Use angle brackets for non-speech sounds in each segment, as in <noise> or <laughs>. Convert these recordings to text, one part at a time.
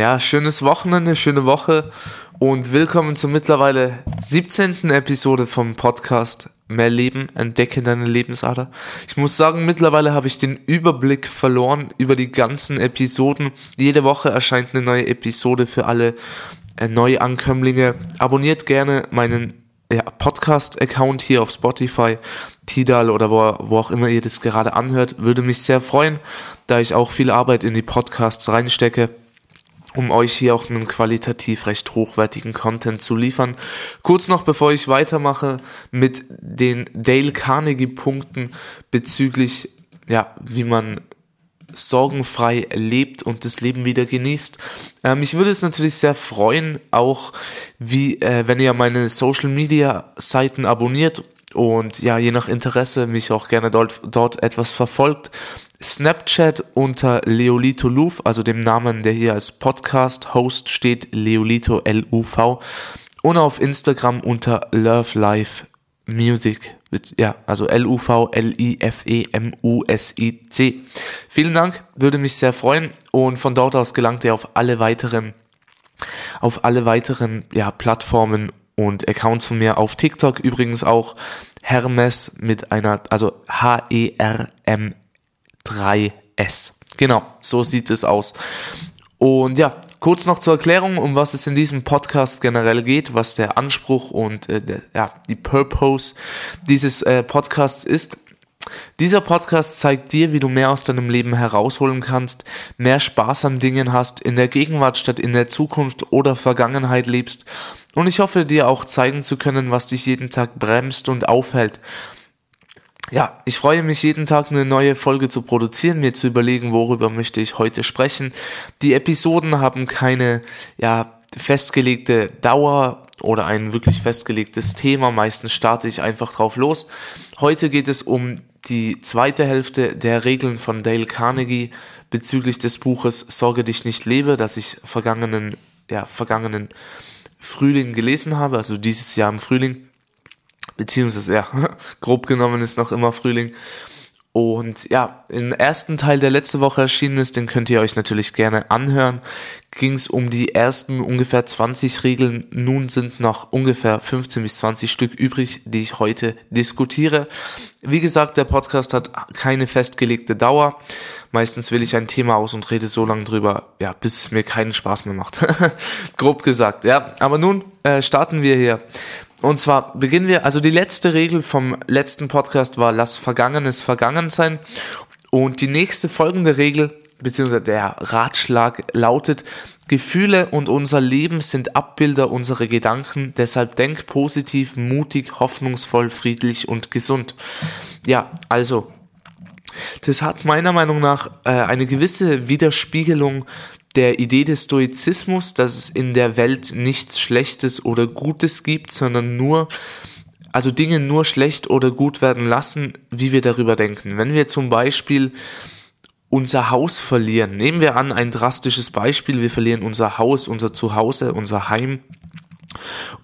Ja, schönes Wochenende, schöne Woche und willkommen zur mittlerweile 17. Episode vom Podcast Mehr Leben, entdecke deine Lebensader. Ich muss sagen, mittlerweile habe ich den Überblick verloren über die ganzen Episoden. Jede Woche erscheint eine neue Episode für alle äh, Neuankömmlinge. Abonniert gerne meinen ja, Podcast-Account hier auf Spotify, Tidal oder wo, wo auch immer ihr das gerade anhört. Würde mich sehr freuen, da ich auch viel Arbeit in die Podcasts reinstecke um euch hier auch einen qualitativ recht hochwertigen Content zu liefern. Kurz noch, bevor ich weitermache mit den Dale Carnegie Punkten bezüglich, ja, wie man sorgenfrei lebt und das Leben wieder genießt. Äh, mich würde es natürlich sehr freuen, auch wie, äh, wenn ihr meine Social Media Seiten abonniert und ja, je nach Interesse mich auch gerne dort, dort etwas verfolgt. Snapchat unter Leolito Luv, also dem Namen, der hier als Podcast-Host steht, Leolito L-U-V. Und auf Instagram unter Love Life Music. Ja, also L-U-V-L-I-F-E-M-U-S-I-C. Vielen Dank, würde mich sehr freuen. Und von dort aus gelangt ihr auf alle weiteren, auf alle weiteren, ja, Plattformen und Accounts von mir auf TikTok übrigens auch Hermes mit einer, also H-E-R-M 3S. Genau, so sieht es aus. Und ja, kurz noch zur Erklärung, um was es in diesem Podcast generell geht, was der Anspruch und äh, der, ja, die Purpose dieses äh, Podcasts ist. Dieser Podcast zeigt dir, wie du mehr aus deinem Leben herausholen kannst, mehr Spaß an Dingen hast, in der Gegenwart statt in der Zukunft oder Vergangenheit lebst und ich hoffe dir auch zeigen zu können, was dich jeden Tag bremst und aufhält ja, ich freue mich jeden Tag eine neue Folge zu produzieren, mir zu überlegen, worüber möchte ich heute sprechen. Die Episoden haben keine, ja, festgelegte Dauer oder ein wirklich festgelegtes Thema. Meistens starte ich einfach drauf los. Heute geht es um die zweite Hälfte der Regeln von Dale Carnegie bezüglich des Buches Sorge dich nicht lebe, das ich vergangenen, ja, vergangenen Frühling gelesen habe, also dieses Jahr im Frühling beziehungsweise ja, <laughs> grob genommen ist noch immer Frühling. Und ja, im ersten Teil, der letzte Woche erschienen ist, den könnt ihr euch natürlich gerne anhören, ging es um die ersten ungefähr 20 Regeln. Nun sind noch ungefähr 15 bis 20 Stück übrig, die ich heute diskutiere. Wie gesagt, der Podcast hat keine festgelegte Dauer. Meistens wähle ich ein Thema aus und rede so lange drüber, ja, bis es mir keinen Spaß mehr macht. <laughs> Grob gesagt, ja. Aber nun äh, starten wir hier und zwar beginnen wir, also die letzte Regel vom letzten Podcast war, lass Vergangenes vergangen sein. Und die nächste folgende Regel, beziehungsweise der Ratschlag lautet, Gefühle und unser Leben sind Abbilder unserer Gedanken, deshalb denk positiv, mutig, hoffnungsvoll, friedlich und gesund. Ja, also, das hat meiner Meinung nach äh, eine gewisse Widerspiegelung der Idee des Stoizismus, dass es in der Welt nichts Schlechtes oder Gutes gibt, sondern nur, also Dinge nur schlecht oder gut werden lassen, wie wir darüber denken. Wenn wir zum Beispiel unser Haus verlieren, nehmen wir an ein drastisches Beispiel, wir verlieren unser Haus, unser Zuhause, unser Heim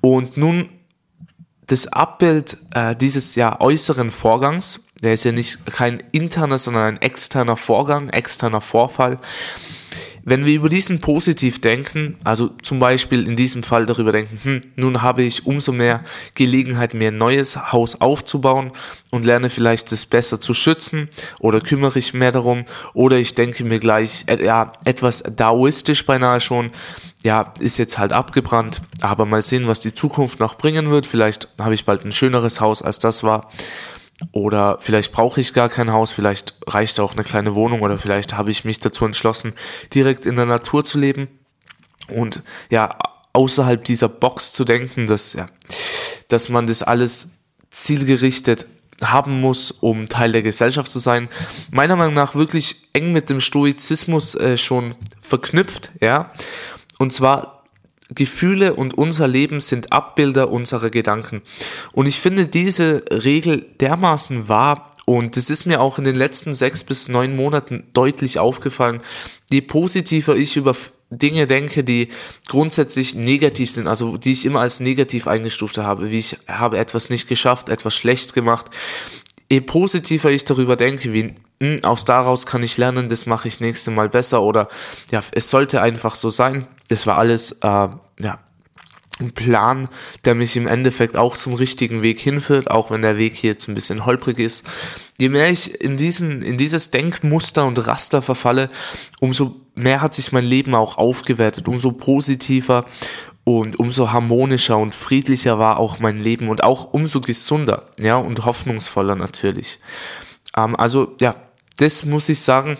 und nun das Abbild äh, dieses ja äußeren Vorgangs, der ist ja nicht kein interner, sondern ein externer Vorgang, externer Vorfall, wenn wir über diesen positiv denken, also zum Beispiel in diesem Fall darüber denken, hm, nun habe ich umso mehr Gelegenheit, mir ein neues Haus aufzubauen und lerne vielleicht das besser zu schützen oder kümmere ich mehr darum oder ich denke mir gleich, äh, ja, etwas daoistisch beinahe schon, ja, ist jetzt halt abgebrannt, aber mal sehen, was die Zukunft noch bringen wird. Vielleicht habe ich bald ein schöneres Haus, als das war. Oder vielleicht brauche ich gar kein Haus, vielleicht reicht auch eine kleine Wohnung oder vielleicht habe ich mich dazu entschlossen, direkt in der Natur zu leben und ja, außerhalb dieser Box zu denken, dass, ja, dass man das alles zielgerichtet haben muss, um Teil der Gesellschaft zu sein. Meiner Meinung nach wirklich eng mit dem Stoizismus äh, schon verknüpft, ja. Und zwar Gefühle und unser Leben sind Abbilder unserer Gedanken. Und ich finde diese Regel dermaßen wahr und es ist mir auch in den letzten sechs bis neun Monaten deutlich aufgefallen, je positiver ich über Dinge denke, die grundsätzlich negativ sind, also die ich immer als negativ eingestuft habe, wie ich habe etwas nicht geschafft, etwas schlecht gemacht, je positiver ich darüber denke, wie hm, aus daraus kann ich lernen, das mache ich nächste Mal besser oder ja, es sollte einfach so sein. Das war alles äh, ja ein Plan, der mich im Endeffekt auch zum richtigen Weg hinführt, auch wenn der Weg hier jetzt ein bisschen holprig ist. Je mehr ich in diesen, in dieses Denkmuster und Raster verfalle, umso mehr hat sich mein Leben auch aufgewertet, umso positiver und umso harmonischer und friedlicher war auch mein Leben und auch umso gesunder, ja, und hoffnungsvoller natürlich. Ähm, also, ja, das muss ich sagen,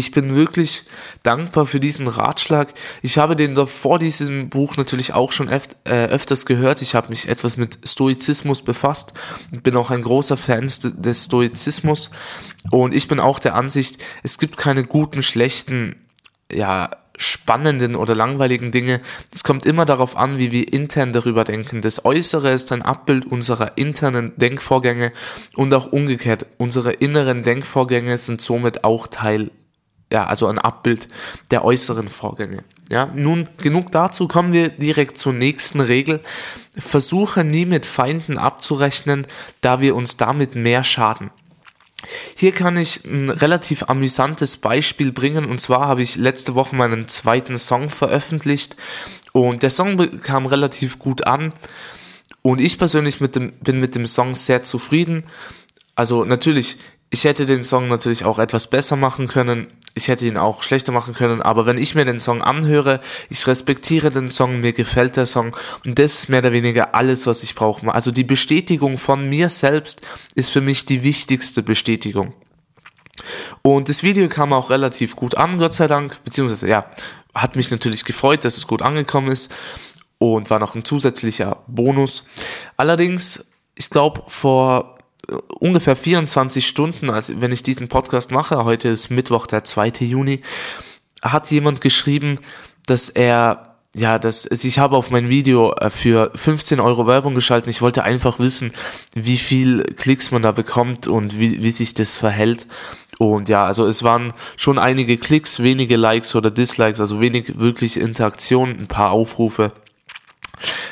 ich bin wirklich dankbar für diesen Ratschlag. Ich habe den vor diesem Buch natürlich auch schon öf äh, öfters gehört. Ich habe mich etwas mit Stoizismus befasst und bin auch ein großer Fan des Stoizismus. Und ich bin auch der Ansicht, es gibt keine guten, schlechten, ja, spannenden oder langweiligen Dinge. Es kommt immer darauf an, wie wir intern darüber denken. Das Äußere ist ein Abbild unserer internen Denkvorgänge und auch umgekehrt. Unsere inneren Denkvorgänge sind somit auch Teil ja, also ein Abbild der äußeren Vorgänge. Ja, nun genug dazu, kommen wir direkt zur nächsten Regel. Versuche nie mit Feinden abzurechnen, da wir uns damit mehr schaden. Hier kann ich ein relativ amüsantes Beispiel bringen und zwar habe ich letzte Woche meinen zweiten Song veröffentlicht und der Song kam relativ gut an und ich persönlich mit dem, bin mit dem Song sehr zufrieden. Also natürlich, ich hätte den Song natürlich auch etwas besser machen können, ich hätte ihn auch schlechter machen können, aber wenn ich mir den Song anhöre, ich respektiere den Song, mir gefällt der Song und das ist mehr oder weniger alles, was ich brauche. Also die Bestätigung von mir selbst ist für mich die wichtigste Bestätigung. Und das Video kam auch relativ gut an, Gott sei Dank, beziehungsweise ja, hat mich natürlich gefreut, dass es gut angekommen ist und war noch ein zusätzlicher Bonus. Allerdings, ich glaube, vor ungefähr 24 Stunden, also wenn ich diesen Podcast mache, heute ist Mittwoch, der 2. Juni, hat jemand geschrieben, dass er ja, das, ich habe auf mein Video äh, für 15 Euro Werbung geschalten. Ich wollte einfach wissen, wie viel Klicks man da bekommt und wie, wie sich das verhält. Und ja, also es waren schon einige Klicks, wenige Likes oder Dislikes, also wenig wirklich Interaktion, ein paar Aufrufe.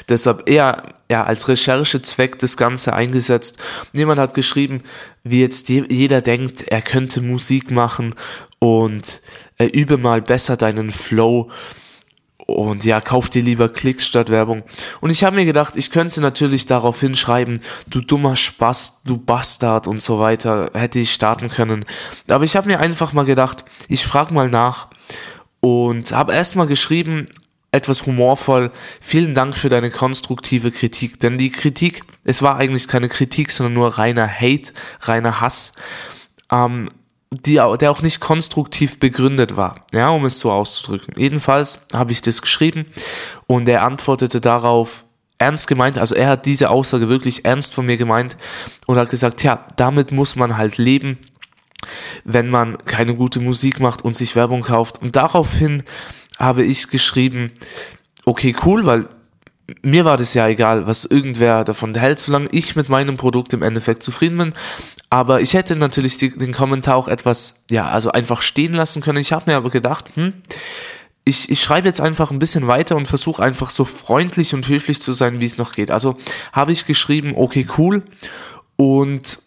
Deshalb eher ja, als Recherchezweck das Ganze eingesetzt. Jemand hat geschrieben, wie jetzt jeder denkt, er könnte Musik machen und äh, übe mal besser deinen Flow und ja, kauf dir lieber Klicks statt Werbung. Und ich habe mir gedacht, ich könnte natürlich darauf hinschreiben, du dummer Spaß, du Bastard und so weiter, hätte ich starten können. Aber ich habe mir einfach mal gedacht, ich frage mal nach und habe erstmal geschrieben, etwas humorvoll. Vielen Dank für deine konstruktive Kritik. Denn die Kritik, es war eigentlich keine Kritik, sondern nur reiner Hate, reiner Hass, ähm, die, der auch nicht konstruktiv begründet war, ja, um es so auszudrücken. Jedenfalls habe ich das geschrieben und er antwortete darauf ernst gemeint, also er hat diese Aussage wirklich ernst von mir gemeint und hat gesagt, ja, damit muss man halt leben, wenn man keine gute Musik macht und sich Werbung kauft. Und daraufhin habe ich geschrieben, okay, cool, weil mir war das ja egal, was irgendwer davon hält, solange ich mit meinem Produkt im Endeffekt zufrieden bin. Aber ich hätte natürlich die, den Kommentar auch etwas, ja, also einfach stehen lassen können. Ich habe mir aber gedacht, hm, ich, ich schreibe jetzt einfach ein bisschen weiter und versuche einfach so freundlich und höflich zu sein, wie es noch geht. Also habe ich geschrieben, okay, cool. Und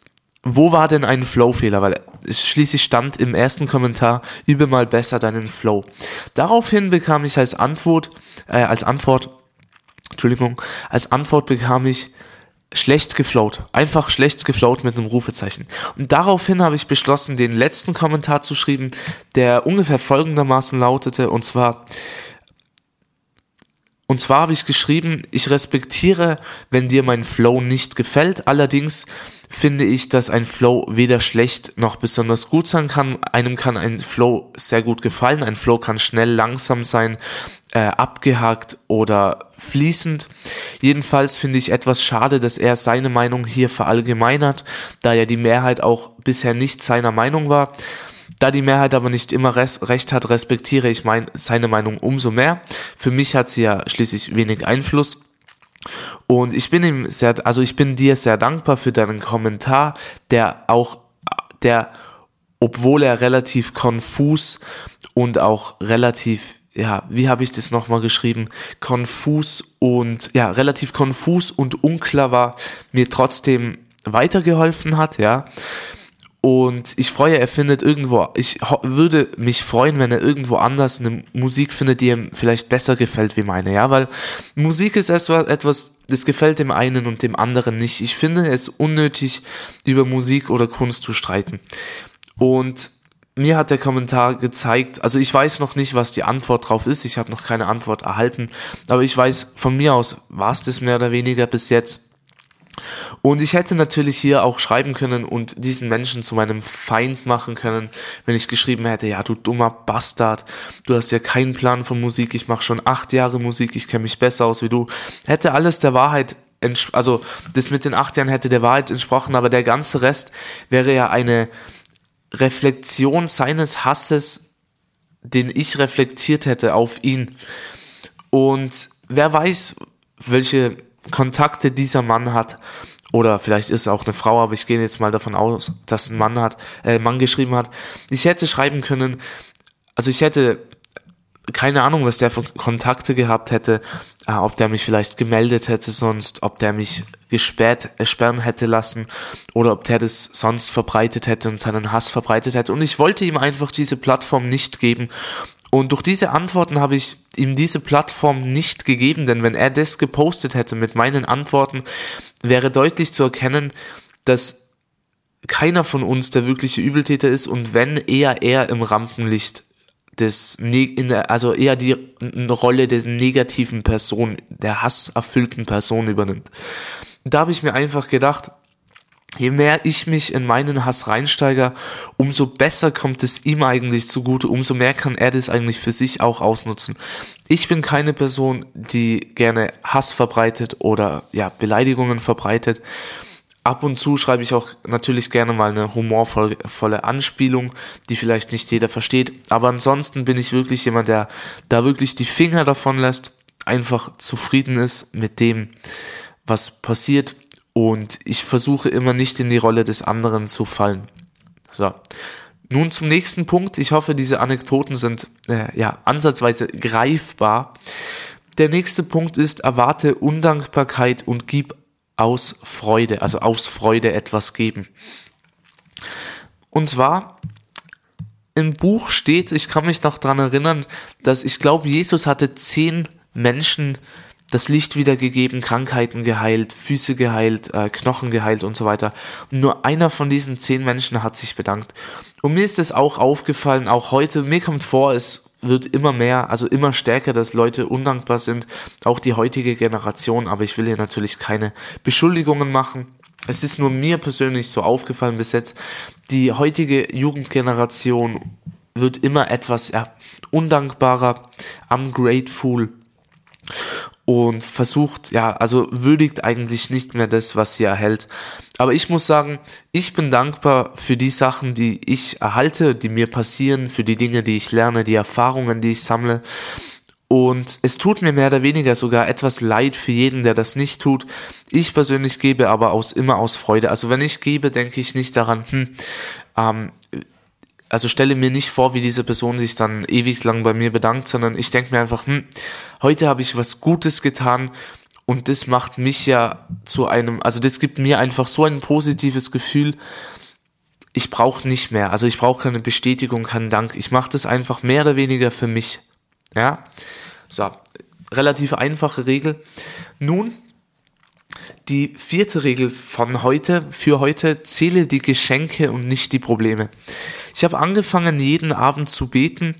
wo war denn ein Flow-Fehler? Weil es schließlich stand im ersten Kommentar, übe mal besser deinen Flow. Daraufhin bekam ich als Antwort, äh, als Antwort, Entschuldigung, als Antwort bekam ich schlecht geflowt. Einfach schlecht geflowt mit einem Rufezeichen. Und daraufhin habe ich beschlossen, den letzten Kommentar zu schreiben, der ungefähr folgendermaßen lautete, und zwar, und zwar habe ich geschrieben, ich respektiere, wenn dir mein Flow nicht gefällt, allerdings finde ich, dass ein Flow weder schlecht noch besonders gut sein kann. Einem kann ein Flow sehr gut gefallen, ein Flow kann schnell langsam sein, äh, abgehakt oder fließend. Jedenfalls finde ich etwas schade, dass er seine Meinung hier verallgemeinert, da ja die Mehrheit auch bisher nicht seiner Meinung war. Da die Mehrheit aber nicht immer recht hat, respektiere ich mein, seine Meinung umso mehr. Für mich hat sie ja schließlich wenig Einfluss. Und ich bin ihm sehr, also ich bin dir sehr dankbar für deinen Kommentar, der auch, der, obwohl er relativ konfus und auch relativ, ja, wie habe ich das nochmal geschrieben, konfus und, ja, relativ konfus und unklar war, mir trotzdem weitergeholfen hat, ja. Und ich freue, er findet irgendwo, ich würde mich freuen, wenn er irgendwo anders eine Musik findet, die ihm vielleicht besser gefällt wie meine, ja, weil Musik ist etwas, das gefällt dem einen und dem anderen nicht. Ich finde es unnötig, über Musik oder Kunst zu streiten. Und mir hat der Kommentar gezeigt, also ich weiß noch nicht, was die Antwort drauf ist, ich habe noch keine Antwort erhalten, aber ich weiß, von mir aus war es das mehr oder weniger bis jetzt. Und ich hätte natürlich hier auch schreiben können und diesen Menschen zu meinem Feind machen können, wenn ich geschrieben hätte, ja, du dummer Bastard, du hast ja keinen Plan von Musik, ich mache schon acht Jahre Musik, ich kenne mich besser aus wie du. Hätte alles der Wahrheit, also das mit den acht Jahren hätte der Wahrheit entsprochen, aber der ganze Rest wäre ja eine Reflexion seines Hasses, den ich reflektiert hätte auf ihn. Und wer weiß, welche Kontakte dieser Mann hat. Oder vielleicht ist es auch eine Frau, aber ich gehe jetzt mal davon aus, dass ein Mann hat, äh, Mann geschrieben hat. Ich hätte schreiben können, also ich hätte keine Ahnung, was der für Kontakte gehabt hätte, äh, ob der mich vielleicht gemeldet hätte sonst, ob der mich gesperrt, äh, sperren hätte lassen oder ob der das sonst verbreitet hätte und seinen Hass verbreitet hätte. Und ich wollte ihm einfach diese Plattform nicht geben und durch diese Antworten habe ich ihm diese Plattform nicht gegeben, denn wenn er das gepostet hätte mit meinen Antworten, wäre deutlich zu erkennen, dass keiner von uns der wirkliche Übeltäter ist und wenn eher er im Rampenlicht des, der, also eher die Rolle der negativen Person, der hasserfüllten Person übernimmt. Da habe ich mir einfach gedacht, je mehr ich mich in meinen Hass reinsteige, umso besser kommt es ihm eigentlich zugute, umso mehr kann er das eigentlich für sich auch ausnutzen. Ich bin keine Person, die gerne Hass verbreitet oder ja, Beleidigungen verbreitet. Ab und zu schreibe ich auch natürlich gerne mal eine humorvolle Anspielung, die vielleicht nicht jeder versteht. Aber ansonsten bin ich wirklich jemand, der da wirklich die Finger davon lässt, einfach zufrieden ist mit dem, was passiert und ich versuche immer nicht in die Rolle des anderen zu fallen. So. Nun zum nächsten Punkt. Ich hoffe, diese Anekdoten sind äh, ja ansatzweise greifbar. Der nächste Punkt ist, erwarte Undankbarkeit und gib aus Freude, also aus Freude etwas geben. Und zwar im Buch steht, ich kann mich noch dran erinnern, dass ich glaube, Jesus hatte zehn Menschen das Licht wiedergegeben, Krankheiten geheilt, Füße geheilt, äh, Knochen geheilt und so weiter. Und nur einer von diesen zehn Menschen hat sich bedankt. Und mir ist es auch aufgefallen, auch heute, mir kommt vor, es wird immer mehr, also immer stärker, dass Leute undankbar sind, auch die heutige Generation, aber ich will hier natürlich keine Beschuldigungen machen. Es ist nur mir persönlich so aufgefallen bis jetzt, die heutige Jugendgeneration wird immer etwas ja, undankbarer, ungrateful und versucht, ja, also würdigt eigentlich nicht mehr das, was sie erhält. Aber ich muss sagen, ich bin dankbar für die Sachen, die ich erhalte, die mir passieren, für die Dinge, die ich lerne, die Erfahrungen, die ich sammle. Und es tut mir mehr oder weniger sogar etwas leid für jeden, der das nicht tut. Ich persönlich gebe aber aus immer aus Freude. Also wenn ich gebe, denke ich nicht daran, hm, ähm, also stelle mir nicht vor, wie diese Person sich dann ewig lang bei mir bedankt, sondern ich denke mir einfach, hm, heute habe ich was Gutes getan und das macht mich ja zu einem, also das gibt mir einfach so ein positives Gefühl. Ich brauche nicht mehr, also ich brauche keine Bestätigung, keinen Dank. Ich mache das einfach mehr oder weniger für mich. Ja, so relativ einfache Regel. Nun die vierte Regel von heute, für heute, zähle die Geschenke und nicht die Probleme. Ich habe angefangen, jeden Abend zu beten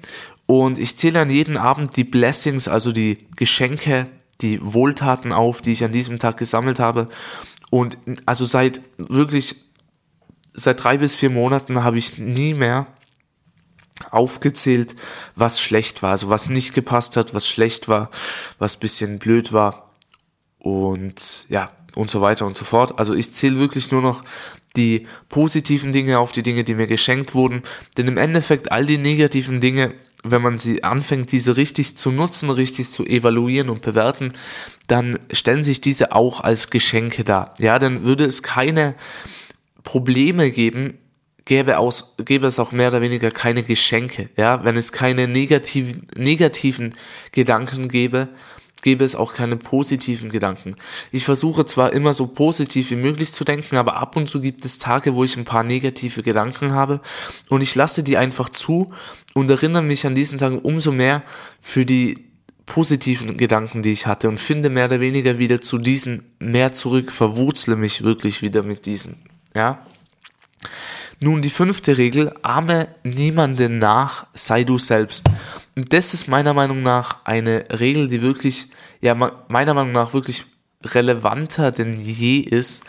und ich zähle an jeden Abend die Blessings, also die Geschenke, die Wohltaten auf, die ich an diesem Tag gesammelt habe. Und also seit wirklich, seit drei bis vier Monaten habe ich nie mehr aufgezählt, was schlecht war, also was nicht gepasst hat, was schlecht war, was bisschen blöd war. Und ja, und so weiter und so fort. Also ich zähle wirklich nur noch die positiven Dinge auf, die Dinge, die mir geschenkt wurden. Denn im Endeffekt all die negativen Dinge, wenn man sie anfängt, diese richtig zu nutzen, richtig zu evaluieren und bewerten, dann stellen sich diese auch als Geschenke dar. Ja, dann würde es keine Probleme geben, gäbe, aus, gäbe es auch mehr oder weniger keine Geschenke. Ja, wenn es keine negativen, negativen Gedanken gäbe, gäbe es auch keine positiven Gedanken. Ich versuche zwar immer so positiv wie möglich zu denken, aber ab und zu gibt es Tage, wo ich ein paar negative Gedanken habe und ich lasse die einfach zu und erinnere mich an diesen Tagen umso mehr für die positiven Gedanken, die ich hatte und finde mehr oder weniger wieder zu diesen mehr zurück, verwurzle mich wirklich wieder mit diesen, ja. Nun die fünfte Regel, ahme niemanden nach, sei du selbst. Und das ist meiner Meinung nach eine Regel, die wirklich, ja, meiner Meinung nach wirklich relevanter denn je ist,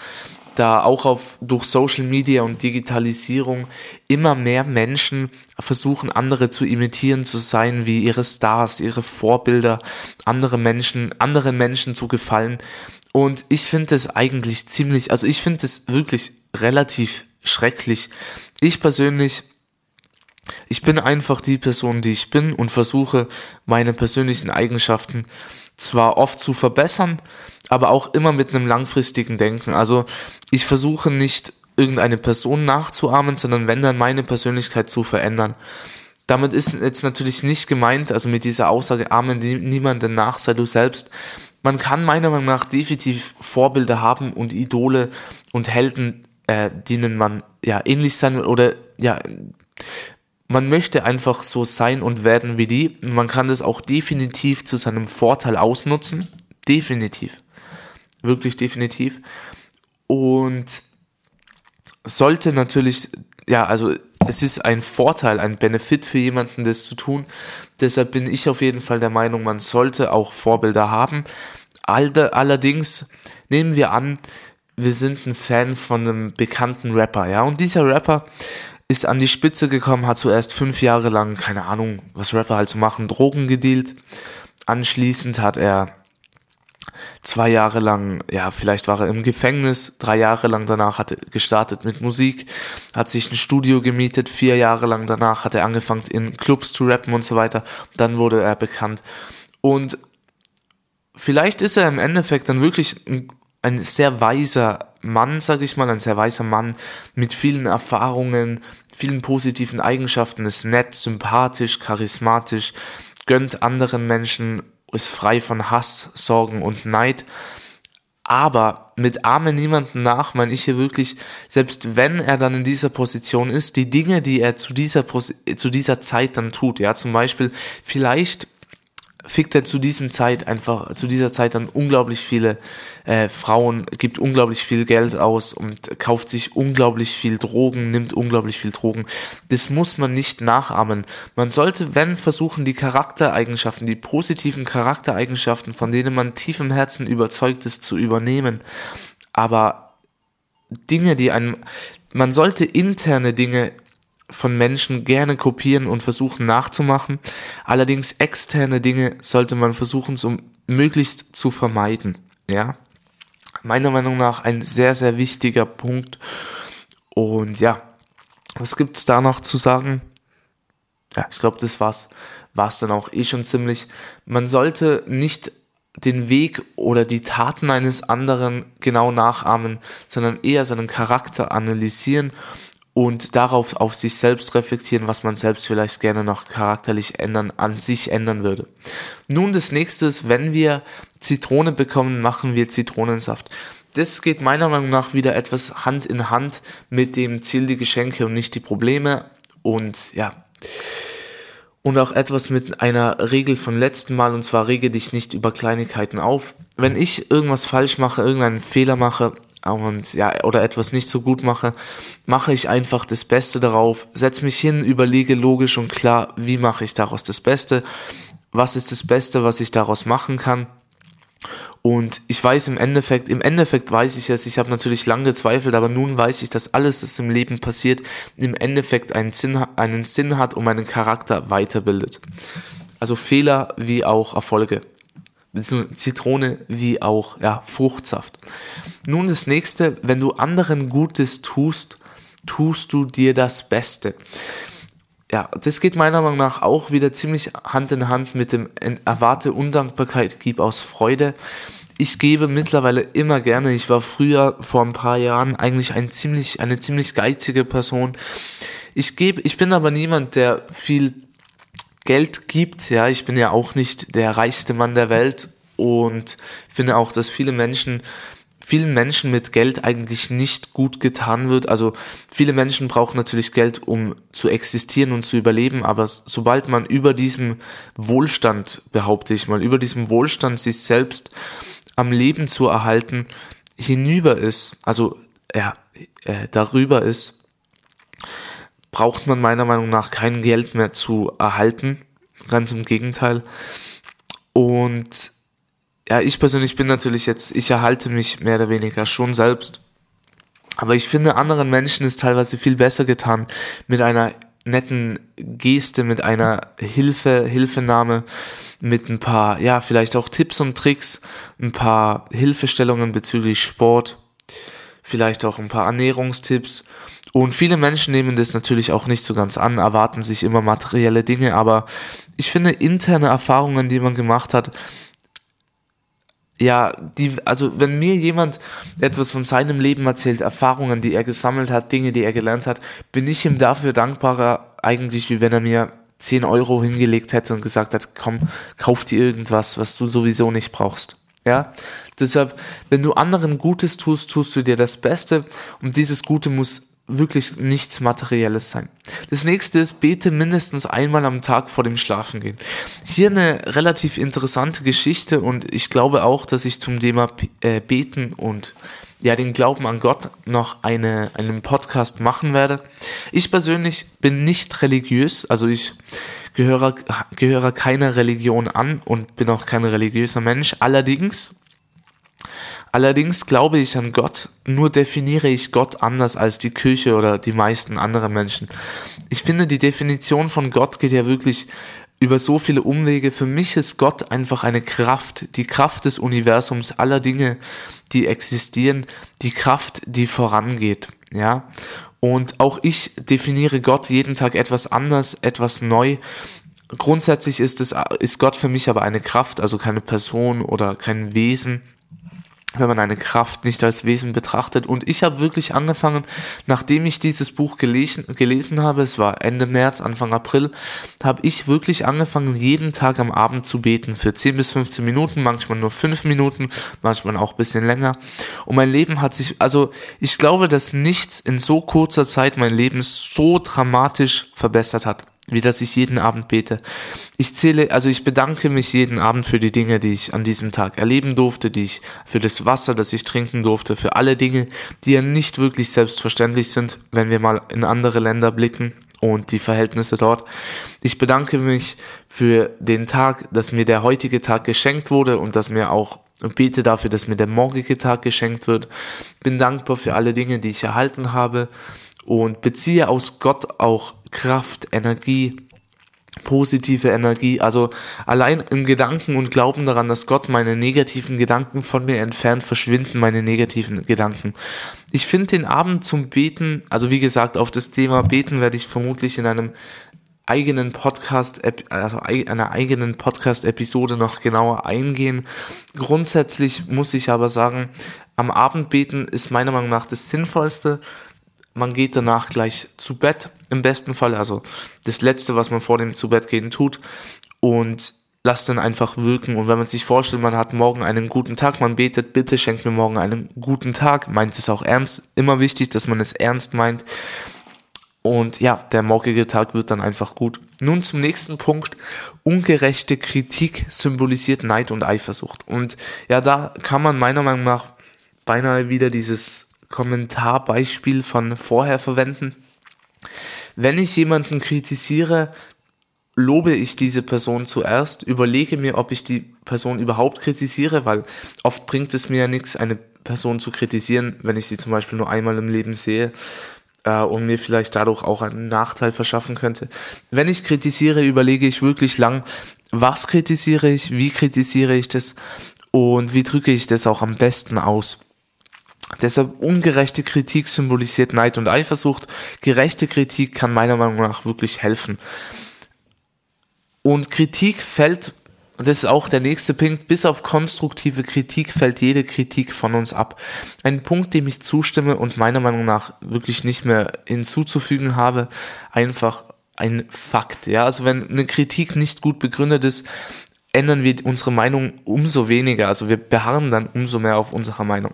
da auch auf, durch Social Media und Digitalisierung immer mehr Menschen versuchen, andere zu imitieren, zu sein wie ihre Stars, ihre Vorbilder, andere Menschen, anderen Menschen zu gefallen. Und ich finde das eigentlich ziemlich, also ich finde das wirklich relativ schrecklich. Ich persönlich ich bin einfach die Person, die ich bin und versuche meine persönlichen Eigenschaften zwar oft zu verbessern, aber auch immer mit einem langfristigen Denken. Also ich versuche nicht irgendeine Person nachzuahmen, sondern wenn dann meine Persönlichkeit zu verändern. Damit ist jetzt natürlich nicht gemeint, also mit dieser Aussage, ahmen niemanden nach, sei du selbst. Man kann meiner Meinung nach definitiv Vorbilder haben und Idole und Helden, äh, denen man ja ähnlich sein oder ja man möchte einfach so sein und werden wie die. Man kann das auch definitiv zu seinem Vorteil ausnutzen. Definitiv. Wirklich definitiv. Und sollte natürlich, ja, also es ist ein Vorteil, ein Benefit für jemanden, das zu tun. Deshalb bin ich auf jeden Fall der Meinung, man sollte auch Vorbilder haben. Allerdings nehmen wir an, wir sind ein Fan von einem bekannten Rapper, ja, und dieser Rapper ist an die Spitze gekommen, hat zuerst fünf Jahre lang, keine Ahnung, was Rapper halt so machen, Drogen gedealt. Anschließend hat er zwei Jahre lang, ja, vielleicht war er im Gefängnis, drei Jahre lang danach hat er gestartet mit Musik, hat sich ein Studio gemietet, vier Jahre lang danach hat er angefangen in Clubs zu rappen und so weiter, dann wurde er bekannt. Und vielleicht ist er im Endeffekt dann wirklich ein, ein sehr weiser Mann, sag ich mal, ein sehr weiser Mann mit vielen Erfahrungen, vielen positiven Eigenschaften, ist nett, sympathisch, charismatisch, gönnt anderen Menschen, ist frei von Hass, Sorgen und Neid. Aber mit Arme niemanden nach, meine ich hier wirklich, selbst wenn er dann in dieser Position ist, die Dinge, die er zu dieser, zu dieser Zeit dann tut, ja, zum Beispiel, vielleicht fickt er zu diesem Zeit einfach, zu dieser Zeit dann unglaublich viele äh, Frauen, gibt unglaublich viel Geld aus und kauft sich unglaublich viel Drogen, nimmt unglaublich viel Drogen. Das muss man nicht nachahmen. Man sollte, wenn, versuchen, die Charaktereigenschaften, die positiven Charaktereigenschaften, von denen man tief im Herzen überzeugt ist, zu übernehmen. Aber Dinge, die einem, man sollte interne Dinge von Menschen gerne kopieren und versuchen nachzumachen. Allerdings externe Dinge sollte man versuchen, so möglichst zu vermeiden. Ja, meiner Meinung nach ein sehr, sehr wichtiger Punkt. Und ja, was gibt's da noch zu sagen? Ja, ich glaube, das war's, war's dann auch eh schon ziemlich. Man sollte nicht den Weg oder die Taten eines anderen genau nachahmen, sondern eher seinen Charakter analysieren und darauf auf sich selbst reflektieren, was man selbst vielleicht gerne noch charakterlich ändern, an sich ändern würde. Nun das nächste ist, wenn wir Zitrone bekommen, machen wir Zitronensaft. Das geht meiner Meinung nach wieder etwas Hand in Hand mit dem Ziel die Geschenke und nicht die Probleme und ja. Und auch etwas mit einer Regel von letzten Mal und zwar rege dich nicht über Kleinigkeiten auf. Wenn ich irgendwas falsch mache, irgendeinen Fehler mache, und ja, oder etwas nicht so gut mache, mache ich einfach das Beste darauf, setze mich hin, überlege logisch und klar, wie mache ich daraus das Beste, was ist das Beste, was ich daraus machen kann. Und ich weiß im Endeffekt, im Endeffekt weiß ich es, ich habe natürlich lange gezweifelt, aber nun weiß ich, dass alles, was im Leben passiert, im Endeffekt einen Sinn, einen Sinn hat und meinen Charakter weiterbildet. Also Fehler wie auch Erfolge. Zitrone wie auch ja, Fruchtsaft. Nun das nächste, wenn du anderen Gutes tust, tust du dir das Beste. Ja, das geht meiner Meinung nach auch wieder ziemlich Hand in Hand mit dem Erwarte Undankbarkeit, gib aus Freude. Ich gebe mittlerweile immer gerne. Ich war früher vor ein paar Jahren eigentlich ein ziemlich, eine ziemlich geizige Person. Ich gebe, ich bin aber niemand, der viel Geld gibt. Ja, ich bin ja auch nicht der reichste Mann der Welt und finde auch, dass viele Menschen vielen Menschen mit Geld eigentlich nicht gut getan wird. Also viele Menschen brauchen natürlich Geld, um zu existieren und zu überleben, aber sobald man über diesem Wohlstand, behaupte ich mal, über diesem Wohlstand sich selbst am Leben zu erhalten, hinüber ist, also ja, äh, darüber ist, braucht man meiner Meinung nach kein Geld mehr zu erhalten. Ganz im Gegenteil. Und ja, ich persönlich bin natürlich jetzt, ich erhalte mich mehr oder weniger schon selbst. Aber ich finde, anderen Menschen ist teilweise viel besser getan mit einer netten Geste, mit einer Hilfe, Hilfenahme, mit ein paar, ja, vielleicht auch Tipps und Tricks, ein paar Hilfestellungen bezüglich Sport, vielleicht auch ein paar Ernährungstipps. Und viele Menschen nehmen das natürlich auch nicht so ganz an, erwarten sich immer materielle Dinge, aber ich finde interne Erfahrungen, die man gemacht hat, ja, die, also wenn mir jemand etwas von seinem Leben erzählt, Erfahrungen, die er gesammelt hat, Dinge, die er gelernt hat, bin ich ihm dafür dankbarer eigentlich, wie wenn er mir 10 Euro hingelegt hätte und gesagt hat, komm, kauf dir irgendwas, was du sowieso nicht brauchst. Ja, deshalb, wenn du anderen Gutes tust, tust du dir das Beste und dieses Gute muss wirklich nichts Materielles sein. Das nächste ist, bete mindestens einmal am Tag vor dem Schlafengehen. Hier eine relativ interessante Geschichte und ich glaube auch, dass ich zum Thema äh, Beten und ja, den Glauben an Gott noch eine, einen Podcast machen werde. Ich persönlich bin nicht religiös, also ich gehöre, gehöre keiner Religion an und bin auch kein religiöser Mensch. Allerdings Allerdings glaube ich an Gott, nur definiere ich Gott anders als die Kirche oder die meisten anderen Menschen. Ich finde, die Definition von Gott geht ja wirklich über so viele Umwege. Für mich ist Gott einfach eine Kraft, die Kraft des Universums, aller Dinge, die existieren, die Kraft, die vorangeht, ja. Und auch ich definiere Gott jeden Tag etwas anders, etwas neu. Grundsätzlich ist es, ist Gott für mich aber eine Kraft, also keine Person oder kein Wesen wenn man eine Kraft nicht als Wesen betrachtet. Und ich habe wirklich angefangen, nachdem ich dieses Buch gelesen, gelesen habe, es war Ende März, Anfang April, habe ich wirklich angefangen, jeden Tag am Abend zu beten. Für 10 bis 15 Minuten, manchmal nur 5 Minuten, manchmal auch ein bisschen länger. Und mein Leben hat sich, also ich glaube, dass nichts in so kurzer Zeit mein Leben so dramatisch verbessert hat wie dass ich jeden Abend bete. Ich zähle, also ich bedanke mich jeden Abend für die Dinge, die ich an diesem Tag erleben durfte, die ich, für das Wasser, das ich trinken durfte, für alle Dinge, die ja nicht wirklich selbstverständlich sind, wenn wir mal in andere Länder blicken und die Verhältnisse dort. Ich bedanke mich für den Tag, dass mir der heutige Tag geschenkt wurde und dass mir auch und bete dafür, dass mir der morgige Tag geschenkt wird. Bin dankbar für alle Dinge, die ich erhalten habe und beziehe aus Gott auch Kraft, Energie, positive Energie. Also allein im Gedanken und Glauben daran, dass Gott meine negativen Gedanken von mir entfernt, verschwinden meine negativen Gedanken. Ich finde den Abend zum Beten, also wie gesagt, auf das Thema Beten werde ich vermutlich in einem eigenen Podcast, also einer eigenen Podcast-Episode noch genauer eingehen. Grundsätzlich muss ich aber sagen, am Abend beten ist meiner Meinung nach das Sinnvollste. Man geht danach gleich zu Bett, im besten Fall, also das Letzte, was man vor dem zu Bett gehen tut und lasst dann einfach wirken. Und wenn man sich vorstellt, man hat morgen einen guten Tag, man betet, bitte schenkt mir morgen einen guten Tag, meint es auch ernst. Immer wichtig, dass man es ernst meint. Und ja, der morgige Tag wird dann einfach gut. Nun zum nächsten Punkt. Ungerechte Kritik symbolisiert Neid und Eifersucht. Und ja, da kann man meiner Meinung nach beinahe wieder dieses Kommentarbeispiel von vorher verwenden. Wenn ich jemanden kritisiere, lobe ich diese Person zuerst, überlege mir, ob ich die Person überhaupt kritisiere, weil oft bringt es mir ja nichts, eine Person zu kritisieren, wenn ich sie zum Beispiel nur einmal im Leben sehe äh, und mir vielleicht dadurch auch einen Nachteil verschaffen könnte. Wenn ich kritisiere, überlege ich wirklich lang, was kritisiere ich, wie kritisiere ich das und wie drücke ich das auch am besten aus. Deshalb ungerechte Kritik symbolisiert Neid und Eifersucht. Gerechte Kritik kann meiner Meinung nach wirklich helfen. Und Kritik fällt, das ist auch der nächste Punkt, bis auf konstruktive Kritik fällt jede Kritik von uns ab. Ein Punkt, dem ich zustimme und meiner Meinung nach wirklich nicht mehr hinzuzufügen habe, einfach ein Fakt. Ja, also wenn eine Kritik nicht gut begründet ist, ändern wir unsere Meinung umso weniger. Also wir beharren dann umso mehr auf unserer Meinung.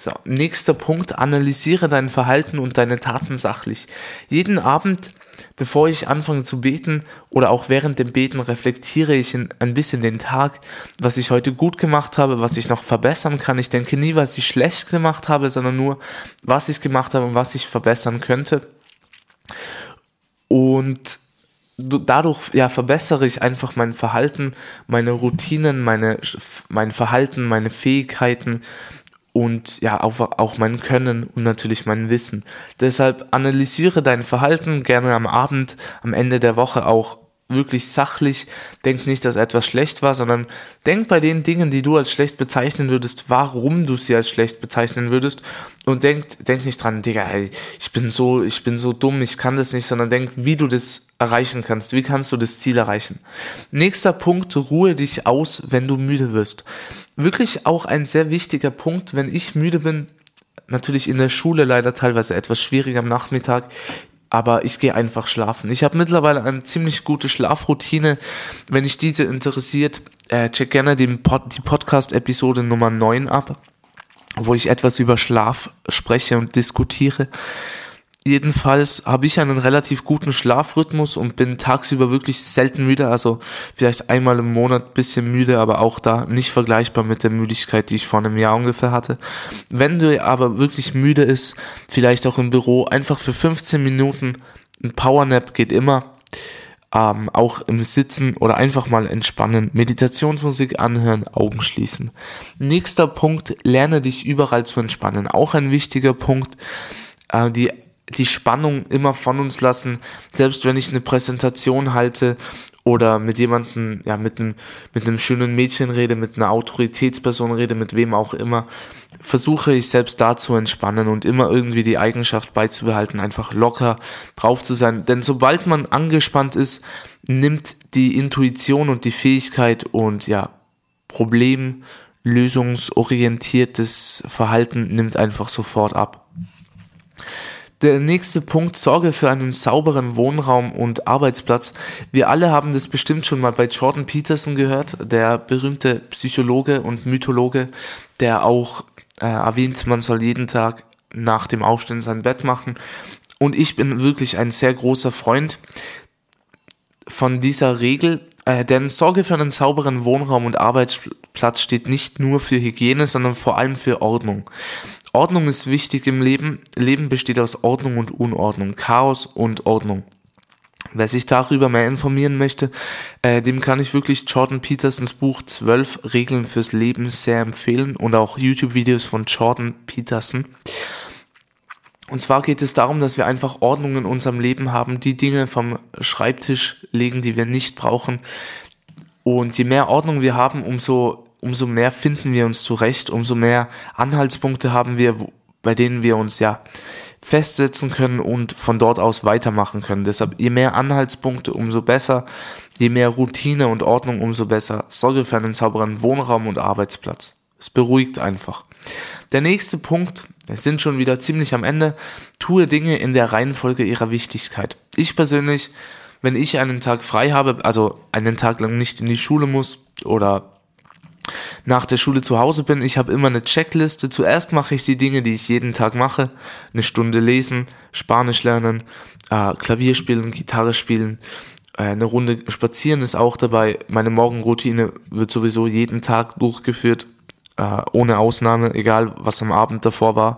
So, nächster Punkt, analysiere dein Verhalten und deine Taten sachlich. Jeden Abend, bevor ich anfange zu beten oder auch während dem Beten reflektiere ich ein bisschen den Tag, was ich heute gut gemacht habe, was ich noch verbessern kann. Ich denke nie, was ich schlecht gemacht habe, sondern nur, was ich gemacht habe und was ich verbessern könnte. Und dadurch ja verbessere ich einfach mein Verhalten, meine Routinen, meine mein Verhalten, meine Fähigkeiten und ja auch, auch mein Können und natürlich mein Wissen. Deshalb analysiere dein Verhalten gerne am Abend, am Ende der Woche auch wirklich sachlich. Denk nicht, dass etwas schlecht war, sondern denk bei den Dingen, die du als schlecht bezeichnen würdest, warum du sie als schlecht bezeichnen würdest. Und denk, denk nicht dran, Digga, ey, ich bin so, ich bin so dumm, ich kann das nicht, sondern denk, wie du das erreichen kannst. Wie kannst du das Ziel erreichen? Nächster Punkt, ruhe dich aus, wenn du müde wirst. Wirklich auch ein sehr wichtiger Punkt, wenn ich müde bin, natürlich in der Schule leider teilweise etwas schwierig am Nachmittag aber ich gehe einfach schlafen. Ich habe mittlerweile eine ziemlich gute Schlafroutine. Wenn dich diese interessiert, äh, check gerne den Pod die Podcast-Episode Nummer 9 ab, wo ich etwas über Schlaf spreche und diskutiere. Jedenfalls habe ich einen relativ guten Schlafrhythmus und bin tagsüber wirklich selten müde, also vielleicht einmal im Monat bisschen müde, aber auch da nicht vergleichbar mit der Müdigkeit, die ich vor einem Jahr ungefähr hatte. Wenn du aber wirklich müde ist, vielleicht auch im Büro, einfach für 15 Minuten ein Powernap geht immer. Ähm, auch im Sitzen oder einfach mal entspannen, Meditationsmusik anhören, Augen schließen. Nächster Punkt, lerne dich überall zu entspannen. Auch ein wichtiger Punkt. Äh, die die Spannung immer von uns lassen, selbst wenn ich eine Präsentation halte oder mit jemandem, ja, mit einem, mit einem schönen Mädchen rede, mit einer Autoritätsperson rede, mit wem auch immer, versuche ich selbst da zu entspannen und immer irgendwie die Eigenschaft beizubehalten, einfach locker drauf zu sein. Denn sobald man angespannt ist, nimmt die Intuition und die Fähigkeit und ja, problemlösungsorientiertes Verhalten nimmt einfach sofort ab. Der nächste Punkt, sorge für einen sauberen Wohnraum und Arbeitsplatz. Wir alle haben das bestimmt schon mal bei Jordan Peterson gehört, der berühmte Psychologe und Mythologe, der auch äh, erwähnt, man soll jeden Tag nach dem Aufstehen sein Bett machen. Und ich bin wirklich ein sehr großer Freund von dieser Regel, äh, denn Sorge für einen sauberen Wohnraum und Arbeitsplatz steht nicht nur für Hygiene, sondern vor allem für Ordnung. Ordnung ist wichtig im Leben. Leben besteht aus Ordnung und Unordnung, Chaos und Ordnung. Wer sich darüber mehr informieren möchte, äh, dem kann ich wirklich Jordan Petersons Buch 12 Regeln fürs Leben sehr empfehlen und auch YouTube-Videos von Jordan Peterson. Und zwar geht es darum, dass wir einfach Ordnung in unserem Leben haben, die Dinge vom Schreibtisch legen, die wir nicht brauchen. Und je mehr Ordnung wir haben, umso umso mehr finden wir uns zurecht, umso mehr Anhaltspunkte haben wir, bei denen wir uns ja festsetzen können und von dort aus weitermachen können. Deshalb, je mehr Anhaltspunkte, umso besser, je mehr Routine und Ordnung, umso besser. Sorge für einen sauberen Wohnraum und Arbeitsplatz. Es beruhigt einfach. Der nächste Punkt, wir sind schon wieder ziemlich am Ende, tue Dinge in der Reihenfolge ihrer Wichtigkeit. Ich persönlich, wenn ich einen Tag frei habe, also einen Tag lang nicht in die Schule muss oder nach der Schule zu Hause bin, ich habe immer eine Checkliste. Zuerst mache ich die Dinge, die ich jeden Tag mache. Eine Stunde lesen, Spanisch lernen, äh, Klavier spielen, Gitarre spielen, äh, eine Runde spazieren ist auch dabei. Meine Morgenroutine wird sowieso jeden Tag durchgeführt, äh, ohne Ausnahme, egal was am Abend davor war.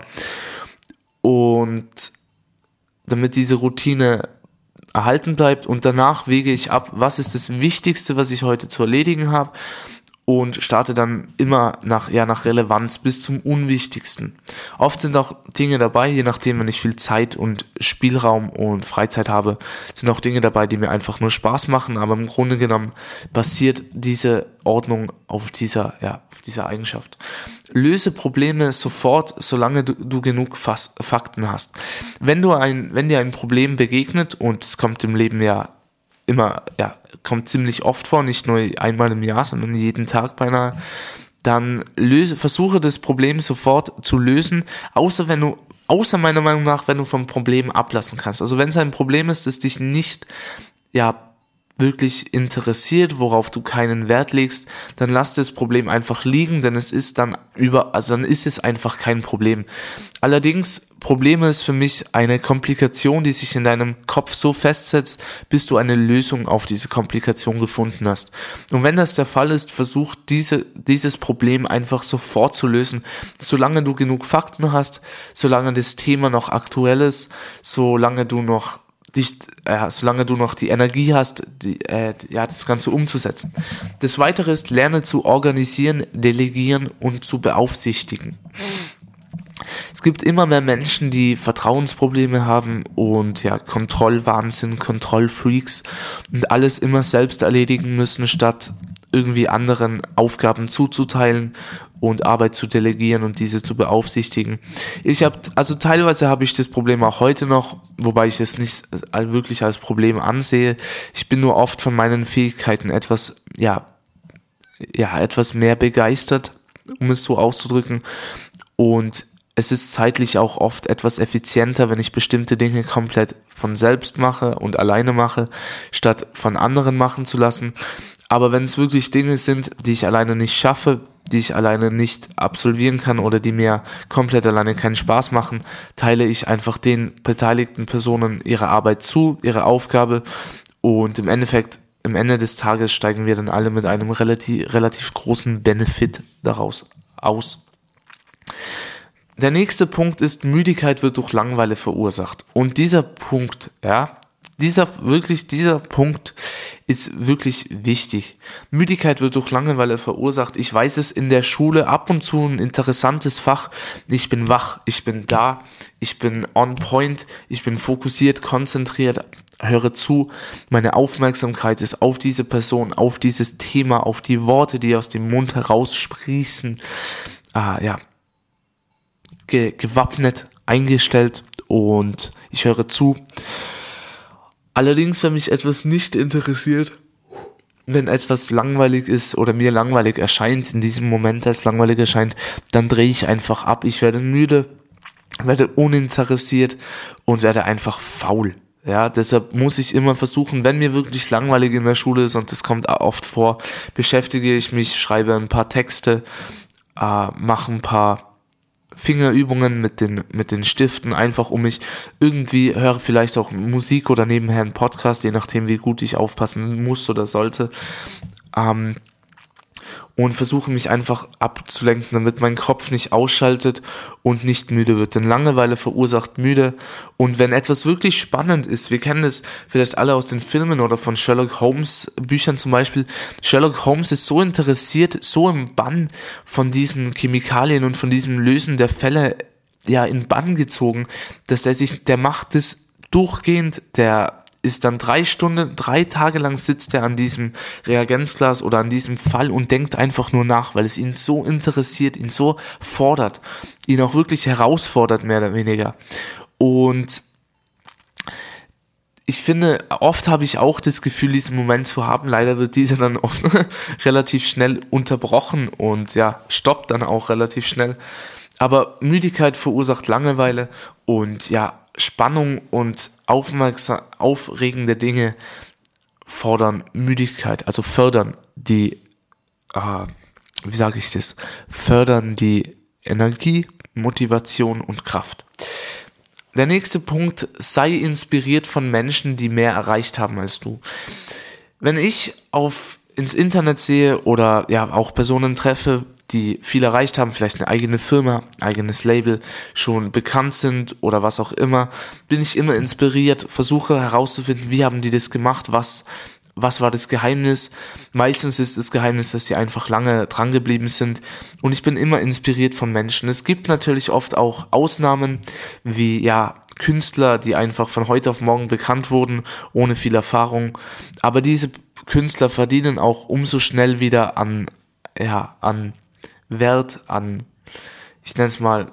Und damit diese Routine erhalten bleibt und danach wege ich ab, was ist das Wichtigste, was ich heute zu erledigen habe und starte dann immer nach, ja, nach Relevanz bis zum Unwichtigsten. Oft sind auch Dinge dabei, je nachdem, wenn ich viel Zeit und Spielraum und Freizeit habe, sind auch Dinge dabei, die mir einfach nur Spaß machen, aber im Grunde genommen basiert diese Ordnung auf dieser, ja, auf dieser Eigenschaft. Löse Probleme sofort, solange du, du genug Fas Fakten hast. Wenn du ein, wenn dir ein Problem begegnet, und es kommt im Leben ja immer, ja, kommt ziemlich oft vor, nicht nur einmal im Jahr, sondern jeden Tag beinahe, dann löse, versuche das Problem sofort zu lösen, außer wenn du, außer meiner Meinung nach, wenn du vom Problem ablassen kannst. Also wenn es ein Problem ist, das dich nicht, ja, wirklich interessiert, worauf du keinen Wert legst, dann lass das Problem einfach liegen, denn es ist dann über, also dann ist es einfach kein Problem. Allerdings, Probleme ist für mich eine Komplikation, die sich in deinem Kopf so festsetzt, bis du eine Lösung auf diese Komplikation gefunden hast. Und wenn das der Fall ist, versuch diese, dieses Problem einfach sofort zu lösen, solange du genug Fakten hast, solange das Thema noch aktuell ist, solange du noch dich, äh, solange du noch die Energie hast, die, äh, ja, das Ganze umzusetzen. Das Weitere ist, lerne zu organisieren, delegieren und zu beaufsichtigen. Es gibt immer mehr Menschen, die Vertrauensprobleme haben und ja, Kontrollwahnsinn, Kontrollfreaks und alles immer selbst erledigen müssen, statt irgendwie anderen Aufgaben zuzuteilen und Arbeit zu delegieren und diese zu beaufsichtigen. Ich habe, also teilweise habe ich das Problem auch heute noch, wobei ich es nicht wirklich als Problem ansehe. Ich bin nur oft von meinen Fähigkeiten etwas, ja, ja, etwas mehr begeistert, um es so auszudrücken. Und es ist zeitlich auch oft etwas effizienter, wenn ich bestimmte Dinge komplett von selbst mache und alleine mache, statt von anderen machen zu lassen. Aber wenn es wirklich Dinge sind, die ich alleine nicht schaffe, die ich alleine nicht absolvieren kann oder die mir komplett alleine keinen Spaß machen, teile ich einfach den beteiligten Personen ihre Arbeit zu, ihre Aufgabe und im Endeffekt, im Ende des Tages steigen wir dann alle mit einem relativ, relativ großen Benefit daraus aus. Der nächste Punkt ist, Müdigkeit wird durch Langeweile verursacht. Und dieser Punkt, ja, dieser, wirklich, dieser Punkt ist wirklich wichtig. Müdigkeit wird durch Langeweile verursacht. Ich weiß es in der Schule ab und zu ein interessantes Fach. Ich bin wach, ich bin da, ich bin on point, ich bin fokussiert, konzentriert, höre zu. Meine Aufmerksamkeit ist auf diese Person, auf dieses Thema, auf die Worte, die aus dem Mund heraussprießen. Ah, ja. Ge gewappnet, eingestellt und ich höre zu. Allerdings, wenn mich etwas nicht interessiert, wenn etwas langweilig ist oder mir langweilig erscheint, in diesem Moment als langweilig erscheint, dann drehe ich einfach ab. Ich werde müde, werde uninteressiert und werde einfach faul. Ja, deshalb muss ich immer versuchen, wenn mir wirklich langweilig in der Schule ist, und das kommt oft vor, beschäftige ich mich, schreibe ein paar Texte, äh, mache ein paar Fingerübungen mit den, mit den Stiften, einfach um mich irgendwie, höre vielleicht auch Musik oder nebenher einen Podcast, je nachdem, wie gut ich aufpassen muss oder sollte. Ähm, und versuche mich einfach abzulenken, damit mein Kopf nicht ausschaltet und nicht müde wird. Denn Langeweile verursacht müde. Und wenn etwas wirklich spannend ist, wir kennen das vielleicht alle aus den Filmen oder von Sherlock Holmes Büchern zum Beispiel. Sherlock Holmes ist so interessiert, so im Bann von diesen Chemikalien und von diesem Lösen der Fälle ja in Bann gezogen, dass er sich, der macht es durchgehend, der ist dann drei Stunden, drei Tage lang sitzt er an diesem Reagenzglas oder an diesem Fall und denkt einfach nur nach, weil es ihn so interessiert, ihn so fordert, ihn auch wirklich herausfordert, mehr oder weniger. Und ich finde, oft habe ich auch das Gefühl, diesen Moment zu haben. Leider wird dieser dann oft <laughs> relativ schnell unterbrochen und ja, stoppt dann auch relativ schnell. Aber Müdigkeit verursacht Langeweile und ja, Spannung und aufmerksam, aufregende Dinge fordern Müdigkeit, also fördern die, äh, wie sage ich das, fördern die Energie, Motivation und Kraft. Der nächste Punkt, sei inspiriert von Menschen, die mehr erreicht haben als du. Wenn ich auf ins Internet sehe oder ja auch Personen treffe, die viel erreicht haben, vielleicht eine eigene Firma, eigenes Label, schon bekannt sind oder was auch immer, bin ich immer inspiriert, versuche herauszufinden, wie haben die das gemacht, was, was war das Geheimnis. Meistens ist das Geheimnis, dass sie einfach lange dran geblieben sind und ich bin immer inspiriert von Menschen. Es gibt natürlich oft auch Ausnahmen, wie ja, Künstler, die einfach von heute auf morgen bekannt wurden, ohne viel Erfahrung. Aber diese Künstler verdienen auch umso schnell wieder an, ja, an Wert an, ich nenne es mal,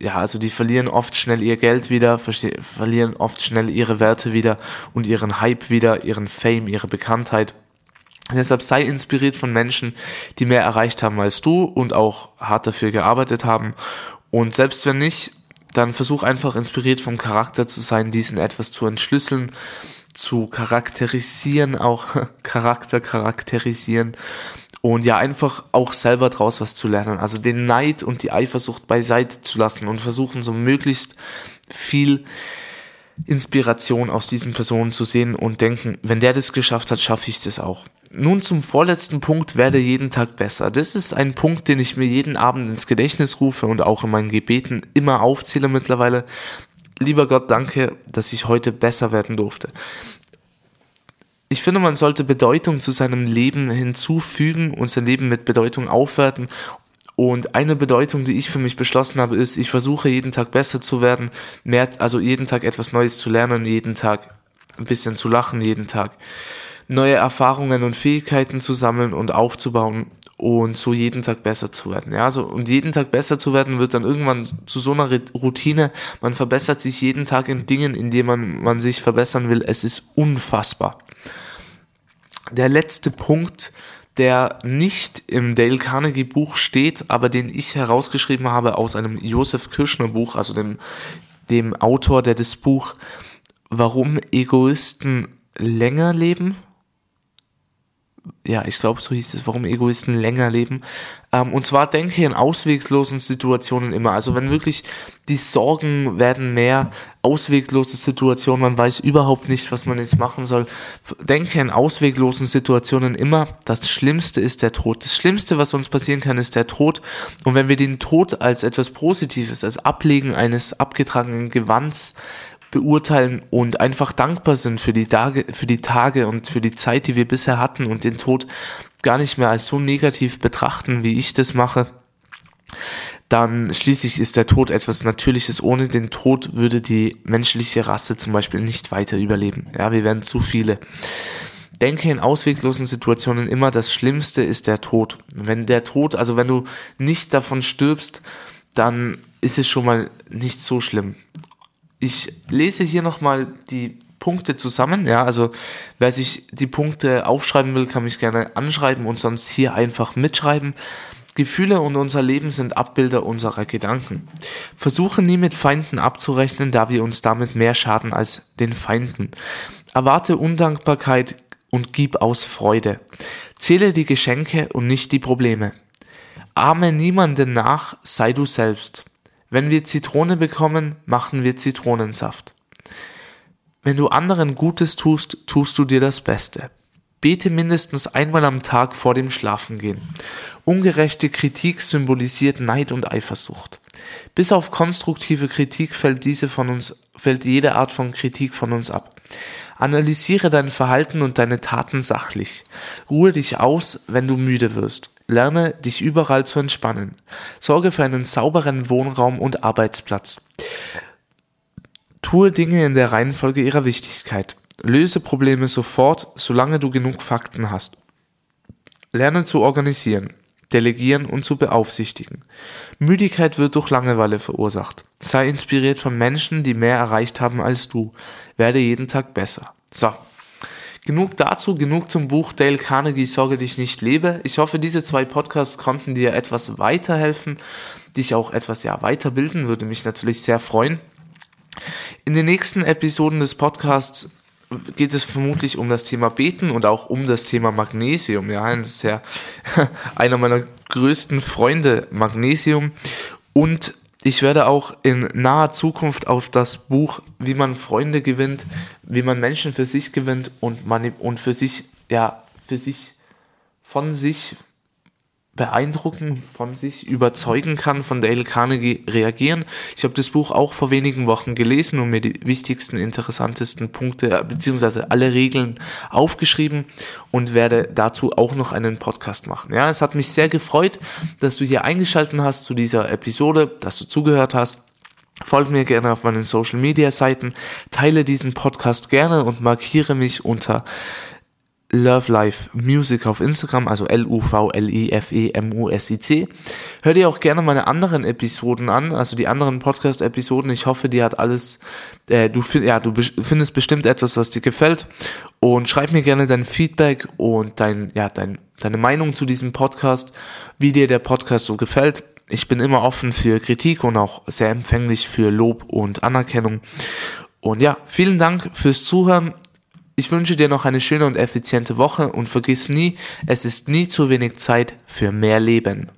ja, also die verlieren oft schnell ihr Geld wieder, verlieren oft schnell ihre Werte wieder und ihren Hype wieder, ihren Fame, ihre Bekanntheit. deshalb sei inspiriert von Menschen, die mehr erreicht haben als du und auch hart dafür gearbeitet haben. Und selbst wenn nicht, dann versuch einfach inspiriert vom Charakter zu sein, diesen etwas zu entschlüsseln, zu charakterisieren, auch <laughs> Charakter charakterisieren und ja, einfach auch selber draus was zu lernen. Also den Neid und die Eifersucht beiseite zu lassen und versuchen, so möglichst viel Inspiration aus diesen Personen zu sehen und denken, wenn der das geschafft hat, schaffe ich das auch. Nun zum vorletzten Punkt, werde jeden Tag besser. Das ist ein Punkt, den ich mir jeden Abend ins Gedächtnis rufe und auch in meinen Gebeten immer aufzähle mittlerweile. Lieber Gott, danke, dass ich heute besser werden durfte. Ich finde, man sollte Bedeutung zu seinem Leben hinzufügen und sein Leben mit Bedeutung aufwerten. Und eine Bedeutung, die ich für mich beschlossen habe, ist, ich versuche jeden Tag besser zu werden, mehr, also jeden Tag etwas Neues zu lernen, jeden Tag ein bisschen zu lachen, jeden Tag neue Erfahrungen und Fähigkeiten zu sammeln und aufzubauen und so jeden Tag besser zu werden. Ja, so, und jeden Tag besser zu werden wird dann irgendwann zu so einer Routine. Man verbessert sich jeden Tag in Dingen, in denen man, man sich verbessern will. Es ist unfassbar. Der letzte Punkt, der nicht im Dale Carnegie Buch steht, aber den ich herausgeschrieben habe aus einem Josef Kirschner Buch, also dem, dem Autor, der das Buch Warum Egoisten länger leben ja, ich glaube, so hieß es, warum Egoisten länger leben. Ähm, und zwar denke in ausweglosen Situationen immer. Also wenn wirklich die Sorgen werden mehr, ausweglose Situationen, man weiß überhaupt nicht, was man jetzt machen soll. Denke in ausweglosen Situationen immer, das Schlimmste ist der Tod. Das Schlimmste, was uns passieren kann, ist der Tod. Und wenn wir den Tod als etwas Positives, als Ablegen eines abgetragenen Gewands beurteilen und einfach dankbar sind für die Tage, für die Tage und für die Zeit, die wir bisher hatten und den Tod gar nicht mehr als so negativ betrachten, wie ich das mache, dann schließlich ist der Tod etwas Natürliches. Ohne den Tod würde die menschliche Rasse zum Beispiel nicht weiter überleben. Ja, wir wären zu viele. Denke in ausweglosen Situationen immer, das Schlimmste ist der Tod. Wenn der Tod, also wenn du nicht davon stirbst, dann ist es schon mal nicht so schlimm. Ich lese hier nochmal die Punkte zusammen. Ja, also wer sich die Punkte aufschreiben will, kann mich gerne anschreiben und sonst hier einfach mitschreiben. Gefühle und unser Leben sind Abbilder unserer Gedanken. Versuche nie mit Feinden abzurechnen, da wir uns damit mehr schaden als den Feinden. Erwarte Undankbarkeit und gib aus Freude. Zähle die Geschenke und nicht die Probleme. Ahme niemanden nach, sei du selbst. Wenn wir Zitrone bekommen, machen wir Zitronensaft. Wenn du anderen Gutes tust, tust du dir das Beste. Bete mindestens einmal am Tag vor dem Schlafengehen. Ungerechte Kritik symbolisiert Neid und Eifersucht. Bis auf konstruktive Kritik fällt diese von uns, fällt jede Art von Kritik von uns ab. Analysiere dein Verhalten und deine Taten sachlich. Ruhe dich aus, wenn du müde wirst. Lerne, dich überall zu entspannen. Sorge für einen sauberen Wohnraum und Arbeitsplatz. Tue Dinge in der Reihenfolge ihrer Wichtigkeit. Löse Probleme sofort, solange du genug Fakten hast. Lerne zu organisieren, delegieren und zu beaufsichtigen. Müdigkeit wird durch Langeweile verursacht. Sei inspiriert von Menschen, die mehr erreicht haben als du. Werde jeden Tag besser. So, Genug dazu, genug zum Buch Dale Carnegie Sorge dich nicht lebe. Ich hoffe, diese zwei Podcasts konnten dir etwas weiterhelfen, dich auch etwas ja weiterbilden, würde mich natürlich sehr freuen. In den nächsten Episoden des Podcasts geht es vermutlich um das Thema Beten und auch um das Thema Magnesium. Ja, das ist ja einer meiner größten Freunde, Magnesium. Und ich werde auch in naher Zukunft auf das Buch Wie man Freunde gewinnt, wie man Menschen für sich gewinnt und, man, und für sich, ja, für sich, von sich beeindrucken, von sich überzeugen kann, von Dale Carnegie reagieren. Ich habe das Buch auch vor wenigen Wochen gelesen und mir die wichtigsten, interessantesten Punkte beziehungsweise alle Regeln aufgeschrieben und werde dazu auch noch einen Podcast machen. Ja, es hat mich sehr gefreut, dass du hier eingeschaltet hast zu dieser Episode, dass du zugehört hast. Folge mir gerne auf meinen Social Media Seiten, teile diesen Podcast gerne und markiere mich unter Love Life Music auf Instagram, also L-U-V-L-I-F-E-M-U-S-I-C. Hör dir auch gerne meine anderen Episoden an, also die anderen Podcast-Episoden. Ich hoffe, dir hat alles, äh, du, ja, du findest bestimmt etwas, was dir gefällt. Und schreib mir gerne dein Feedback und dein, ja, dein, deine Meinung zu diesem Podcast, wie dir der Podcast so gefällt. Ich bin immer offen für Kritik und auch sehr empfänglich für Lob und Anerkennung. Und ja, vielen Dank fürs Zuhören Ich wünsche dir noch eine schöne und effiziente Woche und vergiss nie, es ist nie zu wenig Zeit für mehr Leben.